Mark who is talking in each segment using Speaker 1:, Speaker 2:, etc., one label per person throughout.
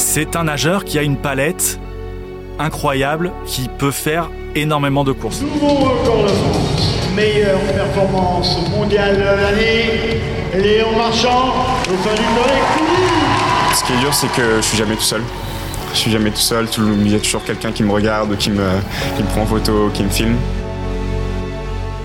Speaker 1: C'est un nageur qui a une palette incroyable, qui peut faire énormément de courses.
Speaker 2: Nouveau record de France. Meilleure performance mondiale de l'année. Léon Marchand, au fin du.
Speaker 3: Ce qui est dur, c'est que je suis jamais tout seul. Je suis jamais tout seul. Il y a toujours quelqu'un qui me regarde, qui me, qui me prend en photo, qui me filme.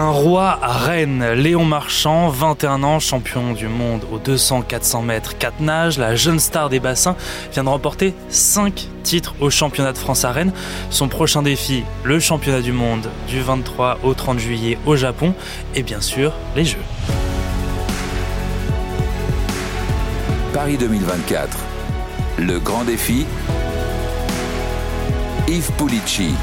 Speaker 4: Un roi à Rennes, Léon Marchand, 21 ans, champion du monde aux 200-400 mètres 4 nages, la jeune star des bassins, vient de remporter 5 titres au championnat de France à Rennes. Son prochain défi, le championnat du monde du 23 au 30 juillet au Japon et bien sûr les Jeux.
Speaker 5: Paris 2024. Le grand défi. Yves Pulici.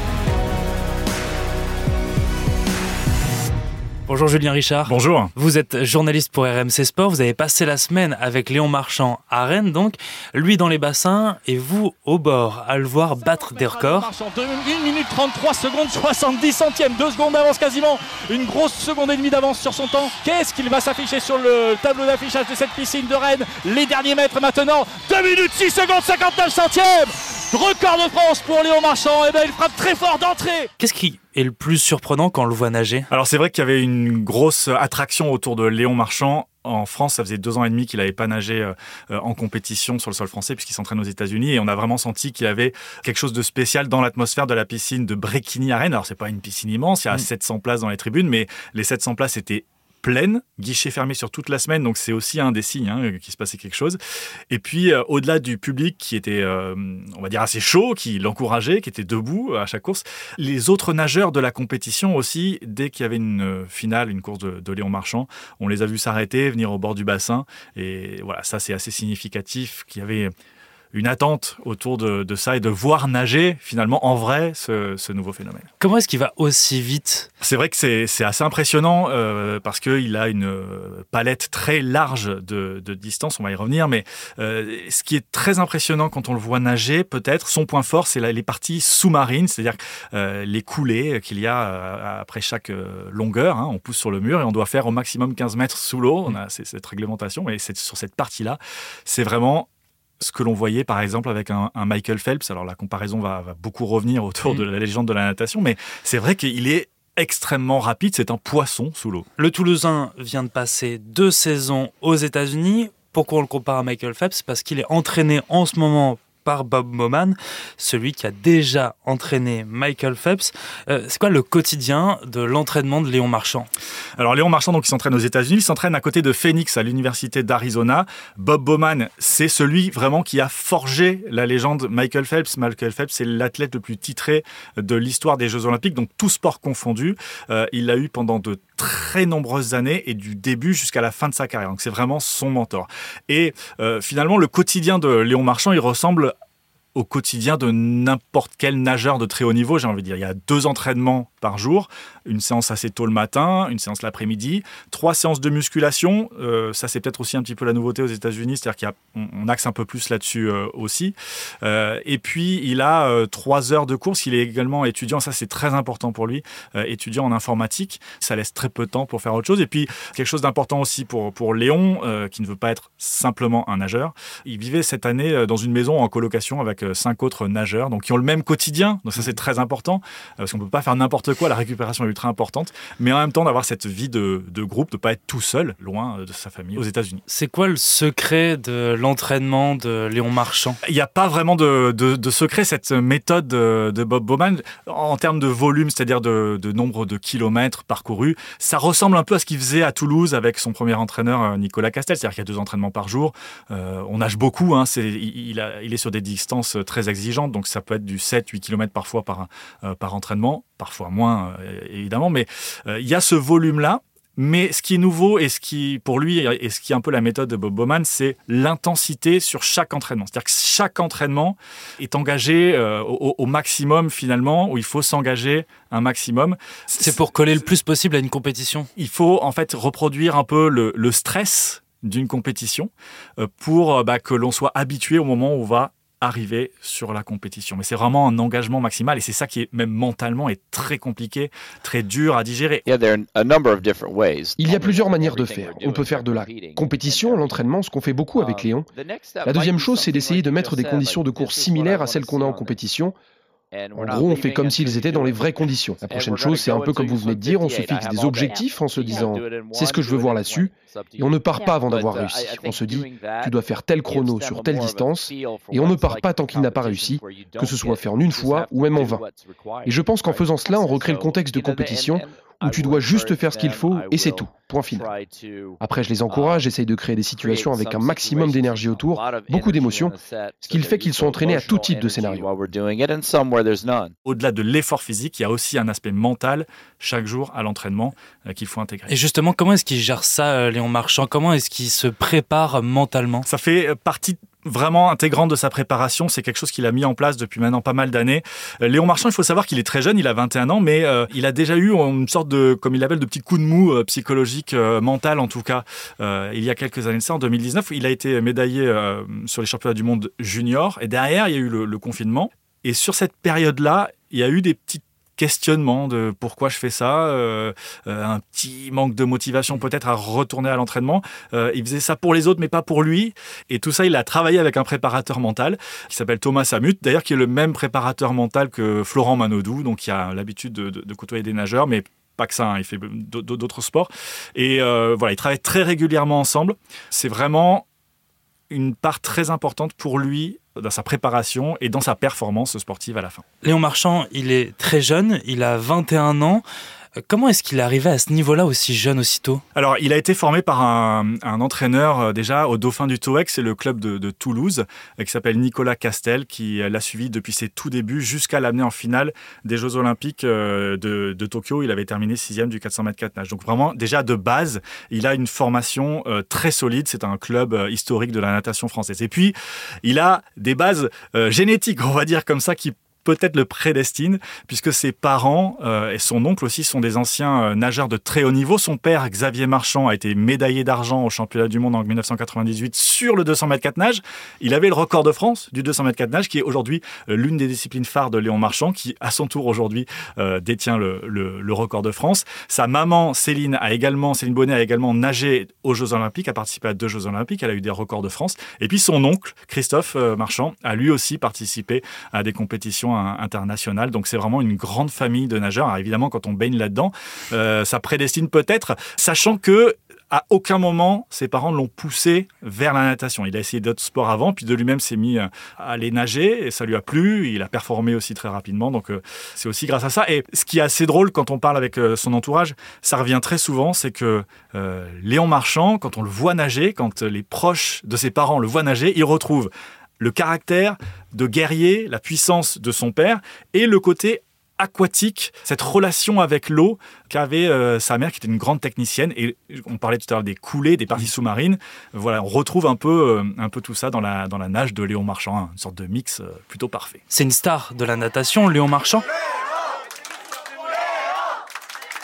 Speaker 4: Bonjour Julien Richard.
Speaker 1: Bonjour.
Speaker 4: Vous êtes journaliste pour RMC Sport. Vous avez passé la semaine avec Léon Marchand à Rennes, donc lui dans les bassins et vous au bord à le voir battre des records.
Speaker 6: 1 minute 33 secondes 70 centièmes, 2 secondes d'avance quasiment, une grosse seconde et demie d'avance sur son temps. Qu'est-ce qu'il va s'afficher sur le tableau d'affichage de cette piscine de Rennes? Les derniers mètres maintenant, 2 minutes 6 secondes 59 centièmes Record de France pour Léon Marchand, et bien il frappe très fort d'entrée
Speaker 4: Qu'est-ce qui est le plus surprenant quand on le voit nager?
Speaker 1: Alors c'est vrai qu'il y avait une grosse attraction autour de Léon Marchand. En France, ça faisait deux ans et demi qu'il n'avait pas nagé euh, en compétition sur le sol français puisqu'il s'entraîne aux États-Unis et on a vraiment senti qu'il y avait quelque chose de spécial dans l'atmosphère de la piscine de Bréquigny à Rennes. Alors c'est pas une piscine immense, il y a 700 places dans les tribunes, mais les 700 places étaient pleine, guichet fermé sur toute la semaine, donc c'est aussi un des signes hein, qu'il se passait quelque chose. Et puis euh, au-delà du public qui était, euh, on va dire, assez chaud, qui l'encourageait, qui était debout à chaque course, les autres nageurs de la compétition aussi, dès qu'il y avait une euh, finale, une course de, de Léon Marchand, on les a vus s'arrêter, venir au bord du bassin, et voilà, ça c'est assez significatif qu'il y avait une attente autour de, de, ça et de voir nager finalement en vrai ce, ce nouveau phénomène.
Speaker 4: Comment est-ce qu'il va aussi vite?
Speaker 1: C'est vrai que c'est assez impressionnant euh, parce qu'il a une palette très large de, de, distance, on va y revenir, mais euh, ce qui est très impressionnant quand on le voit nager, peut-être, son point fort, c'est les parties sous-marines, c'est-à-dire euh, les coulées qu'il y a euh, après chaque longueur. Hein, on pousse sur le mur et on doit faire au maximum 15 mètres sous l'eau, on a cette réglementation, et sur cette partie-là, c'est vraiment ce que l'on voyait par exemple avec un, un, Michael Phelps. Alors la comparaison va, va beaucoup revenir autour mmh. de la légende de la natation, mais c'est vrai qu'il est extrêmement rapide, c'est un poisson sous l'eau.
Speaker 4: Le Toulousain vient de passer deux saisons aux États-Unis. Pourquoi on le compare à Michael Phelps? Parce qu'il est entraîné en ce moment par Bob Moman, celui qui a déjà entraîné Michael Phelps. Euh, c'est quoi le quotidien de l'entraînement de Léon Marchand?
Speaker 1: Alors Léon Marchand, donc il s'entraîne aux États-Unis, s'entraîne à côté de Phoenix à l'université d'Arizona. Bob Bowman, c'est celui vraiment qui a forgé la légende Michael Phelps. Michael Phelps, c'est l'athlète le plus titré de l'histoire des Jeux Olympiques, donc tout sport confondu. Euh, il l'a eu pendant de très nombreuses années et du début jusqu'à la fin de sa carrière. Donc c'est vraiment son mentor. Et euh, finalement, le quotidien de Léon Marchand, il ressemble au quotidien de n'importe quel nageur de très haut niveau, j'ai envie de dire. Il y a deux entraînements par jour, une séance assez tôt le matin, une séance l'après-midi, trois séances de musculation. Euh, ça, c'est peut-être aussi un petit peu la nouveauté aux États-Unis, c'est-à-dire qu'on axe un peu plus là-dessus euh, aussi. Euh, et puis, il a trois heures de course. Il est également étudiant, ça c'est très important pour lui, étudiant en informatique. Ça laisse très peu de temps pour faire autre chose. Et puis, quelque chose d'important aussi pour, pour Léon, qui ne veut pas être simplement un nageur. Il vivait cette année dans une maison en colocation avec cinq autres nageurs, donc qui ont le même quotidien. Donc ça c'est très important parce qu'on peut pas faire n'importe quoi. La récupération est ultra importante, mais en même temps d'avoir cette vie de, de groupe, de pas être tout seul, loin de sa famille aux États-Unis.
Speaker 4: C'est quoi le secret de l'entraînement de Léon Marchand?
Speaker 1: Il n'y a pas vraiment de, de, de, secret. Cette méthode de, Bob Bowman, en termes de volume, c'est-à-dire de, de, nombre de kilomètres parcourus, ça ressemble un peu à ce qu'il faisait à Toulouse avec son premier entraîneur Nicolas Castel. C'est-à-dire qu'il y a deux entraînements par jour. Euh, on nage beaucoup. Hein, c'est, il, a, il est sur des distances très exigeante, donc ça peut être du 7-8 km parfois par, euh, par entraînement, parfois moins euh, évidemment, mais euh, il y a ce volume-là. Mais ce qui est nouveau et ce qui, pour lui, et ce qui est un peu la méthode de Bob Bowman, c'est l'intensité sur chaque entraînement. C'est-à-dire que chaque entraînement est engagé euh, au, au, maximum finalement, où il faut s'engager un maximum.
Speaker 4: C'est pour coller le plus possible à une compétition.
Speaker 1: Il faut en fait reproduire un peu le, le stress d'une compétition euh, pour bah, que l'on soit habitué au moment où on va arriver sur la compétition. Mais c'est vraiment un engagement maximal et c'est ça qui est même mentalement est très compliqué, très dur à digérer.
Speaker 7: Il y a plusieurs manières de faire. On peut faire de la compétition, l'entraînement, ce qu'on fait beaucoup avec Léon. La deuxième chose, c'est d'essayer de mettre des conditions de course similaires à celles qu'on a en compétition. En gros, on fait comme s'ils étaient dans les vraies conditions. La prochaine chose, c'est un peu comme vous venez de dire, on se fixe des objectifs en se disant c'est ce que je veux voir là-dessus, et on ne part pas avant d'avoir réussi. On se dit tu dois faire tel chrono sur telle distance, et on ne part pas tant qu'il n'a pas réussi, que ce soit fait en une fois ou même en vingt. Et je pense qu'en faisant cela, on recrée le contexte de compétition où tu dois juste faire ce qu'il faut et c'est tout. Point final. Après, je les encourage, j'essaye de créer des situations avec un maximum d'énergie autour, beaucoup d'émotions, ce qui fait qu'ils sont entraînés à tout type de scénario.
Speaker 1: Au-delà de l'effort physique, il y a aussi un aspect mental chaque jour à l'entraînement euh, qu'il faut intégrer.
Speaker 4: Et justement, comment est-ce qu'il gère ça, euh, Léon Marchand? Comment est-ce qu'il se prépare mentalement?
Speaker 1: Ça fait partie vraiment intégrante de sa préparation. C'est quelque chose qu'il a mis en place depuis maintenant pas mal d'années. Euh, Léon Marchand, il faut savoir qu'il est très jeune, il a 21 ans, mais euh, il a déjà eu une sorte de, comme il l'appelle, de petit coup de mou euh, psychologique, mental en tout cas, il y a quelques années de ça, en 2019. Il a été médaillé sur les championnats du monde junior et derrière, il y a eu le confinement. Et sur cette période-là, il y a eu des petites questionnement de pourquoi je fais ça, euh, euh, un petit manque de motivation peut-être à retourner à l'entraînement. Euh, il faisait ça pour les autres mais pas pour lui. Et tout ça, il a travaillé avec un préparateur mental qui s'appelle Thomas Samut, d'ailleurs qui est le même préparateur mental que Florent Manodou, donc qui a l'habitude de, côtoyer des nageurs, mais pas que ça, hein, il fait d'autres sports. Et voilà, ils travaillent très régulièrement ensemble. C'est vraiment une part très importante pour lui dans sa préparation et dans sa performance sportive à la fin.
Speaker 4: Léon Marchand, il est très jeune, il a 21 ans. Comment est-ce qu'il est arrivé à ce niveau-là aussi jeune aussitôt?
Speaker 1: Alors, il a été formé par un, entraîneur euh, déjà au Dauphin du TOEC, c'est le club de, Toulouse, euh, qui s'appelle Nicolas Castel, qui l'a suivi depuis ses tout débuts jusqu'à l'amener en finale des Jeux Olympiques euh, de, Tokyo. Il avait terminé sixième du 400 mètres 4 nage. Donc vraiment, déjà de base, il a une formation très solide. C'est un club historique de la natation française. Et puis, il a des bases génétiques, on va dire comme ça, qui peut-être le prédestine, puisque ses parents euh, et son oncle aussi sont des anciens euh, nageurs de très haut niveau. Son père, Xavier Marchand, a été médaillé d'argent au championnat du monde en 1998 sur le 200 mètres 4 nage. Il avait le record de France du 200 mètres 4 nage, qui est aujourd'hui euh, l'une des disciplines phares de Léon Marchand, qui à son tour aujourd'hui détient le, record de France. Sa maman, Céline, a également, Céline Bonnet a également nagé aux Jeux Olympiques, a participé à deux Jeux Olympiques, elle a eu des records de France. Et puis son oncle, Christophe Marchand, a lui aussi participé à des compétitions international. Donc c'est vraiment une grande famille de nageurs. Alors, évidemment, quand on baigne là-dedans, euh, ça prédestine peut-être, sachant que à aucun moment, ses parents l'ont poussé vers la natation. Il a essayé d'autres sports avant, puis de lui-même s'est mis euh, à aller nager, et ça lui a plu. Il a performé aussi très rapidement, donc euh, c'est aussi grâce à ça. Et ce qui est assez drôle quand on parle avec son entourage, ça revient très souvent, c'est que Léon Marchand, quand on le voit nager, quand les proches de ses parents le voient nager, il retrouve le caractère de guerrier, la puissance de son père et le côté aquatique, cette relation avec l'eau qu'avait euh, sa mère qui était une grande technicienne et on parlait tout à l'heure des coulées, des parties sous-marines. Voilà, on retrouve un peu, euh, un peu tout ça dans la, dans la nage de Léon Marchand, hein, une sorte de mix euh, plutôt parfait.
Speaker 4: C'est une star de la natation, Léon Marchand.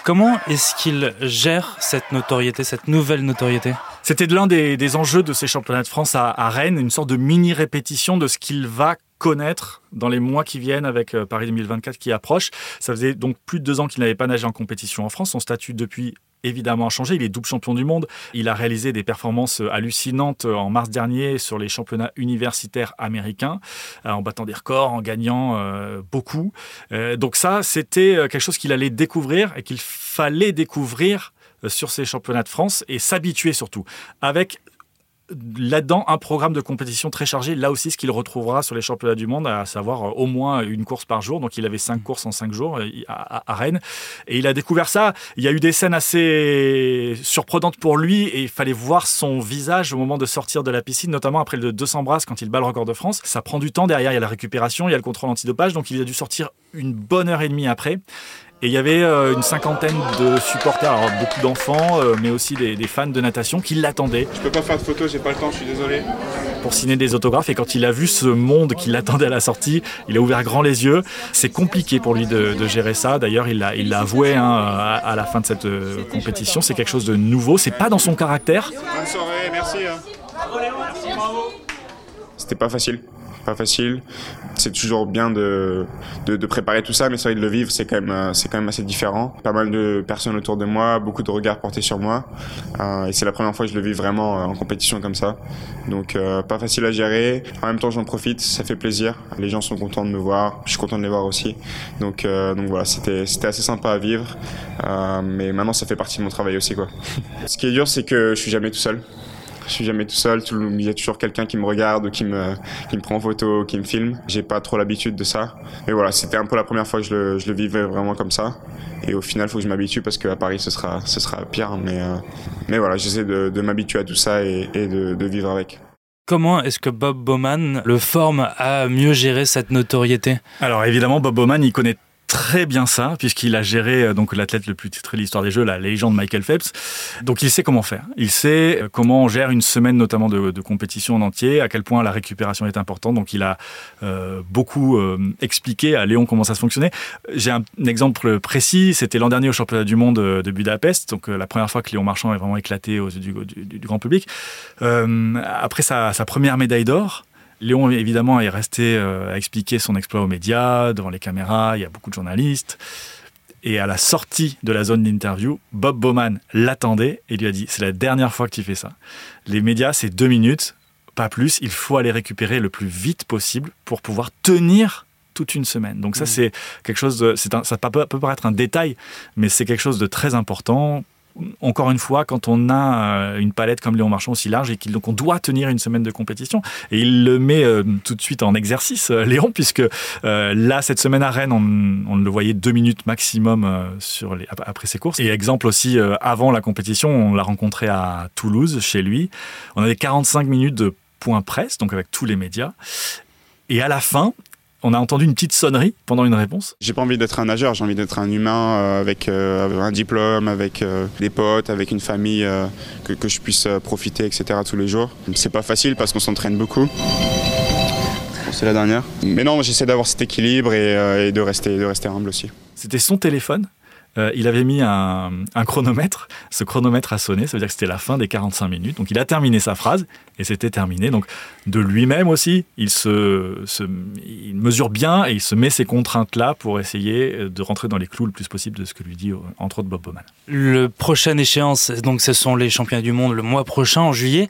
Speaker 4: Comment est-ce qu'il gère cette notoriété, cette nouvelle notoriété?
Speaker 1: C'était l'un des, enjeux de ces championnats de France à, Rennes, une sorte de mini-répétition de ce qu'il va connaître dans les mois qui viennent avec euh, Paris 2024 qui approche. Ça faisait donc plus de deux ans qu'il n'avait pas nagé en compétition en France. Son statut depuis évidemment a changé. Il est double champion du monde. Il a réalisé des performances hallucinantes en mars dernier sur les championnats universitaires américains, euh, en battant des records, en gagnant euh, beaucoup. Euh, donc ça, c'était quelque chose qu'il allait découvrir et qu'il fallait découvrir sur ces championnats de France et s'habituer surtout avec là-dedans un programme de compétition très chargé. Là aussi, ce qu'il retrouvera sur les championnats du monde, à savoir euh, au moins une course par jour. Donc, il avait cinq courses en cinq jours euh, à, Rennes. Et il a découvert ça. Il y a eu des scènes assez surprenantes pour lui et il fallait voir son visage au moment de sortir de la piscine, notamment après le 200 brasses quand il bat le record de France. Ça prend du temps. Derrière, il y a la récupération, il y a le contrôle antidopage. Donc, il a dû sortir une bonne heure et demie après. Et il y avait euh, une cinquantaine de supporters, alors beaucoup d'enfants, euh, mais aussi des, fans de natation qui l'attendaient.
Speaker 3: Je peux pas faire de photos, j'ai pas le temps, je suis désolé.
Speaker 1: Pour signer des autographes. Et quand il a vu ce monde qui l'attendait à la sortie, il a ouvert grand les yeux. C'est compliqué pour lui de, gérer ça. D'ailleurs, il l'a il avoué hein, à, la fin de cette euh, compétition. C'est quelque chose de nouveau. C'est pas dans son caractère.
Speaker 3: Bonne soirée, merci. Hein. C'était pas facile. Pas facile. C'est toujours bien de, de, de, préparer tout ça, mais c'est vrai de le vivre, c'est quand même c'est quand même assez différent. Pas mal de personnes autour de moi, beaucoup de regards portés sur moi, euh, et c'est la première fois que je le vis vraiment euh, en compétition comme ça. Donc euh, pas facile à gérer. En même temps, j'en profite, ça fait plaisir. Les gens sont contents de me voir, je suis content de les voir aussi. Donc euh, donc voilà, c'était c'était assez sympa à vivre, euh, mais maintenant ça fait partie de mon travail aussi quoi. Ce qui est dur, c'est que je suis jamais tout seul. Je suis jamais tout seul. Il y a toujours quelqu'un qui me regarde, qui me, qui me prend en photo, qui me filme. J'ai pas trop l'habitude de ça. Mais voilà, c'était un peu la première fois que je le, je le vivais vraiment comme ça. Et au final, il faut que je m'habitue parce qu'à Paris, ce sera, ce sera pire. Mais, euh, mais voilà, j'essaie de, de m'habituer à tout ça et, et de, de vivre avec.
Speaker 4: Comment est-ce que Bob Bowman le forme à mieux gérer cette notoriété?
Speaker 1: Alors évidemment, Bob Bowman, il connaît très bien ça, puisqu'il a géré euh, donc l'athlète le plus titré de l'histoire des Jeux, la légende Michael Phelps. Donc il sait comment faire. Il sait euh, comment on gère une semaine notamment de, compétition en entier, à quel point la récupération est importante. Donc il a euh, beaucoup euh, expliqué à Léon comment ça se fonctionnait. J'ai un, exemple précis, c'était l'an dernier au championnat du monde de Budapest, donc euh, la première fois que Léon Marchand est vraiment éclaté aux yeux du, du, grand public. Euh, après sa, sa première médaille d'or, Léon, évidemment, est resté euh, à expliquer son exploit aux médias, devant les caméras, il y a beaucoup de journalistes. Et à la sortie de la zone d'interview, Bob Bowman l'attendait et lui a dit C'est la dernière fois que tu fais ça. Les médias, c'est deux minutes, pas plus. Il faut aller récupérer le plus vite possible pour pouvoir tenir toute une semaine. Donc ça, mmh. c'est quelque chose de, un, ça peut, peut paraître un détail, mais c'est quelque chose de très important encore une fois, quand on a une palette comme Léon Marchand aussi large et qu'on doit tenir une semaine de compétition, et il le met euh, tout de suite en exercice, euh, Léon, puisque euh, là, cette semaine à Rennes, on, le voyait deux minutes maximum euh, après ses courses. Et exemple aussi, euh, avant la compétition, on l'a rencontré à Toulouse, chez lui. On avait 45 minutes de point presse, donc avec tous les médias. Et à la fin, on a entendu une petite sonnerie pendant une réponse.
Speaker 3: J'ai pas envie d'être un nageur, j'ai envie d'être un humain euh, avec, euh, un diplôme, avec euh, des potes, avec une famille que, que, je puisse profiter, etc. tous les jours. C'est pas facile parce qu'on s'entraîne beaucoup. C'est la dernière. Mais non, j'essaie d'avoir cet équilibre et, et, de, rester, de rester humble aussi.
Speaker 1: C'était son téléphone il avait mis un, un, chronomètre. Ce chronomètre a sonné, ça veut dire que c'était la fin des 45 minutes. Donc il a terminé sa phrase et c'était terminé. Donc de lui-même aussi, il se, se, il mesure bien et il se met ces contraintes-là pour essayer de rentrer dans les clous le plus possible de ce que lui dit entre autres Bob Bowman.
Speaker 4: Le prochaine échéance, donc ce sont les championnats du monde le mois prochain en juillet.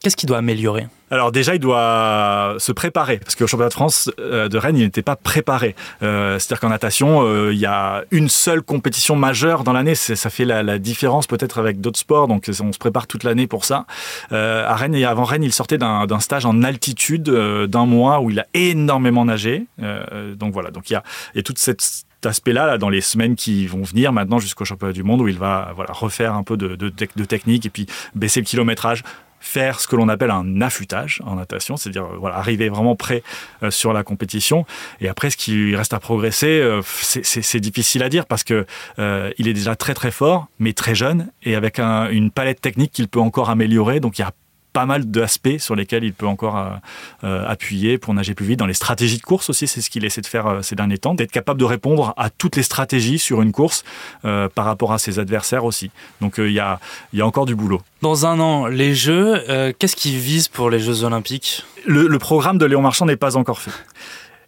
Speaker 4: Qu'est-ce qu'il doit améliorer?
Speaker 1: Alors déjà, il doit se préparer, parce qu'au championnat de France euh, de Rennes, il n'était pas préparé. Euh, C'est-à-dire qu'en natation, euh, il y a une seule compétition majeure dans l'année. Ça fait la, la différence peut-être avec d'autres sports, donc on se prépare toute l'année pour ça. Euh, à Rennes, et avant Rennes, il sortait d'un stage en altitude euh, d'un mois où il a énormément nagé. Euh, donc voilà, donc il y a, a toute cette aspect-là là, dans les semaines qui vont venir maintenant jusqu'au championnat du monde où il va voilà, refaire un peu de, technique et puis baisser le kilométrage faire ce que l'on appelle un affûtage en natation, c'est-à-dire voilà, arriver vraiment prêt euh, sur la compétition. Et après, ce qui reste à progresser, euh, c'est difficile à dire parce que euh, il est déjà très très fort, mais très jeune et avec un, une palette technique qu'il peut encore améliorer. Donc il y a pas mal d'aspects sur lesquels il peut encore euh, euh, appuyer pour nager plus vite. Dans les stratégies de course aussi, c'est ce qu'il essaie de faire euh, ces derniers temps, d'être capable de répondre à toutes les stratégies sur une course euh, par rapport à ses adversaires aussi. Donc il y, a, y a encore du boulot.
Speaker 4: Dans un an, les Jeux, qu'est-ce qui vise pour les Jeux Olympiques?
Speaker 1: Le, le programme de Léon Marchand n'est pas encore fait.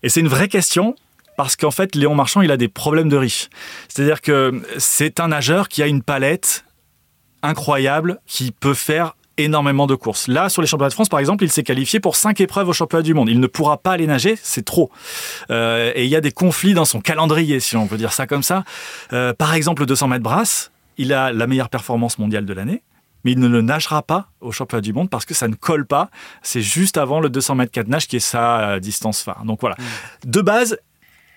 Speaker 1: Et c'est une vraie question parce qu'en fait, Léon Marchand, il a des problèmes de riche. C'est-à-dire que c'est un nageur qui a une palette incroyable qui peut faire énormément de courses. Là, sur les championnats de France, par exemple, il s'est qualifié pour cinq épreuves au championnat du monde. Il ne pourra pas aller nager, c'est trop. Euh, et il y a des conflits dans son calendrier, si on peut dire ça comme ça. Euh, par exemple, le 200 mètres brasse, il a la meilleure performance mondiale de l'année. Mais il ne le nagera pas au championnat du monde parce que ça ne colle pas. C'est juste avant le 200 mètres 4 nage qui est sa distance phare. Donc voilà. Mmh. De base,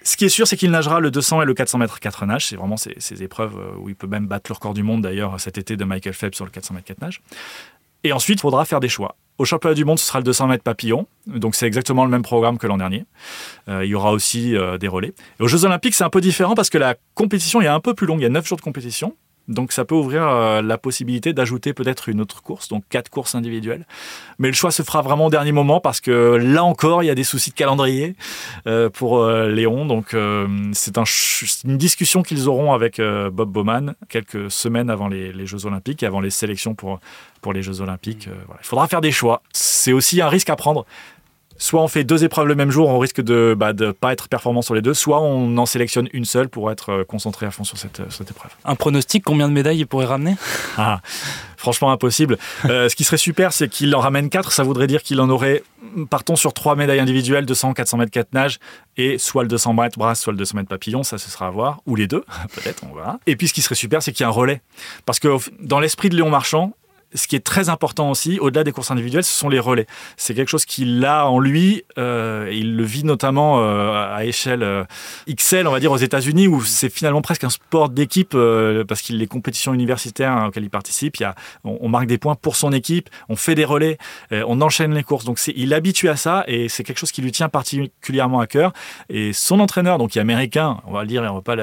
Speaker 1: ce qui est sûr, c'est qu'il nagera le 200 et le 400 mètres 4 nage. C'est vraiment ces, ces, épreuves où il peut même battre le record du monde, d'ailleurs, cet été de Michael Phelps sur le 400 mètres 4 nage. Et ensuite, il faudra faire des choix. Au championnat du monde, ce sera le 200 mètres papillon. Donc, c'est exactement le même programme que l'an dernier. Euh, il y aura aussi euh, des relais. Et aux Jeux Olympiques, c'est un peu différent parce que la compétition est un peu plus longue. Il y a 9 jours de compétition. Donc ça peut ouvrir euh, la possibilité d'ajouter peut-être une autre course, donc quatre courses individuelles. Mais le choix se fera vraiment au dernier moment parce que là encore, il y a des soucis de calendrier euh, pour euh, Léon. Donc c'est un une discussion qu'ils auront avec Bob Bowman quelques semaines avant les, les, Jeux Olympiques et avant les sélections pour, pour les Jeux Olympiques. Voilà. Il faudra faire des choix. C'est aussi un risque à prendre soit on fait deux épreuves le même jour, on risque de ne bah, pas être performant sur les deux, soit on en sélectionne une seule pour être euh, concentré à fond sur cette, cette épreuve.
Speaker 4: Un pronostic, combien de médailles il pourrait ramener?
Speaker 1: Ah, Franchement impossible. Euh, ce qui serait super, c'est qu'il en ramène quatre, ça voudrait dire qu'il en aurait, partons sur trois médailles individuelles, 200, 400 mètres 4 nages, et soit le 200 mètres brasse, soit le 200 mètres papillon, ça ce sera à voir, ou les deux, peut-être, on verra. Et puis ce qui serait super, c'est qu'il y a un relais. Parce que dans l'esprit de Léon Marchand, ce qui est très important aussi, au-delà des courses individuelles, ce sont les relais. C'est quelque chose qu'il a en lui. Euh, il le vit notamment euh, à échelle euh, XL, on va dire, aux États-Unis, où c'est finalement presque un sport d'équipe, parce qu'il les compétitions universitaires auxquelles il participe, y a, on, marque des points pour son équipe, on fait des relais, on enchaîne les courses. Donc il est habitué à ça, et c'est quelque chose qui lui tient particulièrement à cœur. Et son entraîneur, donc qui est américain, on va le dire, on va pas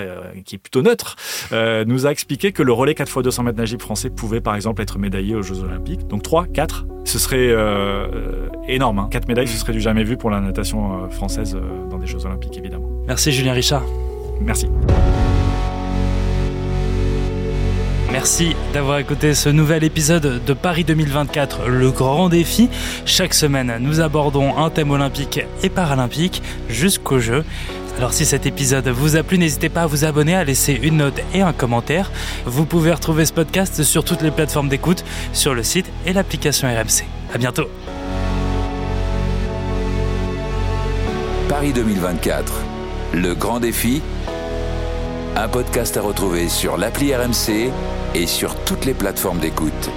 Speaker 1: qui est plutôt neutre, nous a expliqué que le relais 4 x 200 mètres nage français pouvait par exemple être médaillé aux Jeux Olympiques. Donc 3, 4, ce serait euh, énorme. Hein. 4 médailles, ce serait du jamais vu pour la natation euh, française euh, dans des Jeux Olympiques, évidemment.
Speaker 4: Merci Julien Richard.
Speaker 1: Merci.
Speaker 4: Merci d'avoir écouté ce nouvel épisode de Paris 2024, le grand défi. Chaque semaine, nous abordons un thème olympique et paralympique jusqu'au jeu. Alors si cet épisode vous a plu, n'hésitez pas à vous abonner, à laisser une note et un commentaire. Vous pouvez retrouver ce podcast sur toutes les plateformes d'écoute, sur le site et l'application RMC. À bientôt.
Speaker 5: Paris 2024, le grand défi. Un podcast à retrouver sur l'appli RMC et sur toutes les plateformes d'écoute.